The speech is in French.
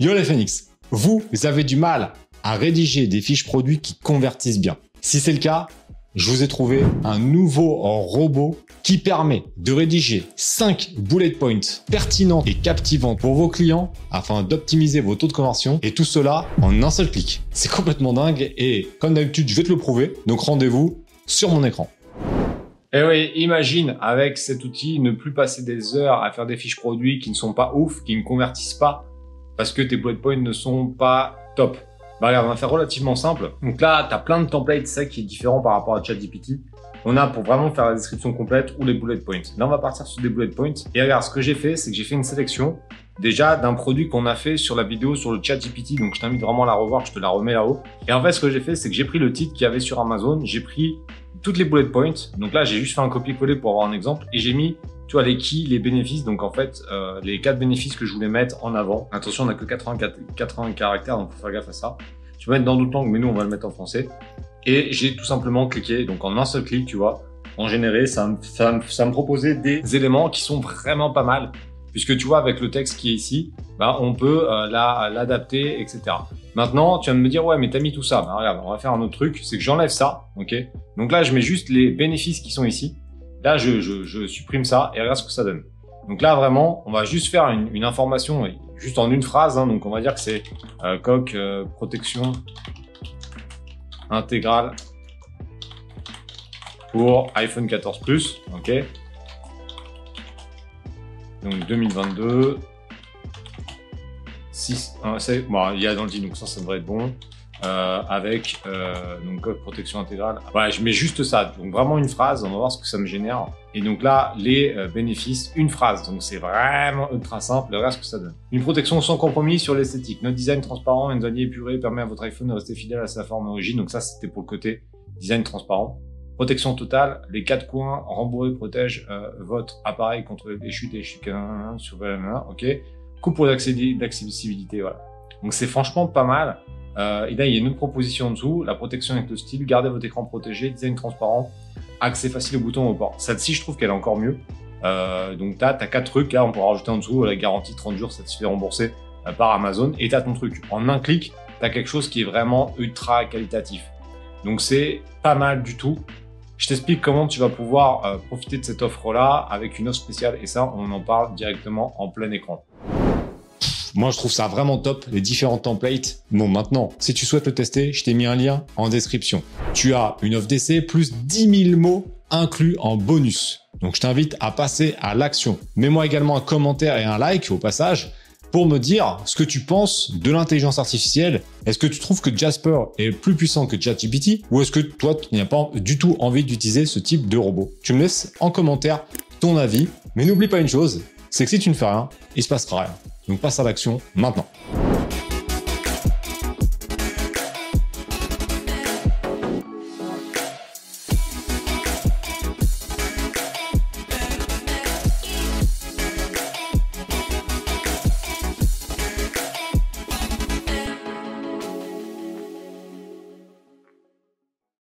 Yo les Phoenix, vous avez du mal à rédiger des fiches produits qui convertissent bien. Si c'est le cas, je vous ai trouvé un nouveau robot qui permet de rédiger 5 bullet points pertinents et captivants pour vos clients afin d'optimiser vos taux de conversion et tout cela en un seul clic. C'est complètement dingue et comme d'habitude, je vais te le prouver. Donc rendez-vous sur mon écran. Eh oui, imagine avec cet outil ne plus passer des heures à faire des fiches produits qui ne sont pas ouf, qui ne convertissent pas parce que tes bullet points ne sont pas top. Bah regarde, on va faire relativement simple. Donc là, tu as plein de templates, c'est ça qui est différent par rapport à ChatGPT. On a pour vraiment faire la description complète ou les bullet points. Là, on va partir sur des bullet points. Et regarde, ce que j'ai fait, c'est que j'ai fait une sélection déjà d'un produit qu'on a fait sur la vidéo sur le ChatGPT. Donc, je t'invite vraiment à la revoir, je te la remets là-haut. Et en fait, ce que j'ai fait, c'est que j'ai pris le titre qu'il y avait sur Amazon, j'ai pris toutes les bullet points. Donc là, j'ai juste fait un copier-coller pour avoir un exemple et j'ai mis tu vois, les qui, les bénéfices. Donc, en fait, euh, les quatre bénéfices que je voulais mettre en avant. Attention, on n'a que 80, 80 caractères, donc faut faire gaffe à ça. Tu peux mettre dans d'autres langues, mais nous, on va le mettre en français. Et j'ai tout simplement cliqué, donc en un seul clic, tu vois, en généré, ça me, ça, ça me proposait des éléments qui sont vraiment pas mal. Puisque tu vois, avec le texte qui est ici, bah, on peut euh, l'adapter, etc. Maintenant, tu vas me dire, ouais, mais t'as mis tout ça. Bah, regarde, on va faire un autre truc, c'est que j'enlève ça, ok? Donc là, je mets juste les bénéfices qui sont ici. Je, supprime ça et regarde ce que ça donne. Donc là, vraiment, on va juste faire une, information, juste en une phrase. Hein, donc on va dire que c'est euh, coque euh, protection intégrale pour iPhone 14 Plus. Ok. Donc 2022. 6, bon, il y a dans le dit, donc ça, ça devrait être bon. Euh, avec euh, donc protection intégrale. Voilà, je mets juste ça. Donc vraiment une phrase, on va voir ce que ça me génère. Et donc là, les euh, bénéfices, une phrase. Donc c'est vraiment ultra simple. Regarde ce que ça donne. Une protection sans compromis sur l'esthétique. Notre design transparent et une zone épurée permet à votre iPhone de rester fidèle à sa forme origine. Donc ça, c'était pour le côté design transparent. Protection totale, les quatre coins rembourrés protègent euh, votre appareil contre les chutes et chutes sur ok. Coupe pour d'accessibilité, voilà. Donc c'est franchement pas mal. Euh, et là, il y a une autre proposition en dessous, la protection avec le style, gardez votre écran protégé, design transparent, accès facile au bouton au port. Celle-ci, je trouve qu'elle est encore mieux. Euh, donc, tu as, quatre trucs, là, on peut rajouter en dessous la garantie 30 jours, ça te fait rembourser euh, par Amazon, et tu as ton truc. En un clic, tu as quelque chose qui est vraiment ultra qualitatif. Donc, c'est pas mal du tout. Je t'explique comment tu vas pouvoir euh, profiter de cette offre-là avec une offre spéciale, et ça, on en parle directement en plein écran. Moi, je trouve ça vraiment top, les différents templates. Bon, maintenant, si tu souhaites le tester, je t'ai mis un lien en description. Tu as une offre d'essai plus 10 000 mots inclus en bonus. Donc, je t'invite à passer à l'action. Mets-moi également un commentaire et un like au passage pour me dire ce que tu penses de l'intelligence artificielle. Est-ce que tu trouves que Jasper est plus puissant que ChatGPT ou est-ce que toi, tu n'as pas du tout envie d'utiliser ce type de robot? Tu me laisses en commentaire ton avis. Mais n'oublie pas une chose, c'est que si tu ne fais rien, il se passera rien. Donc passe à l'action maintenant.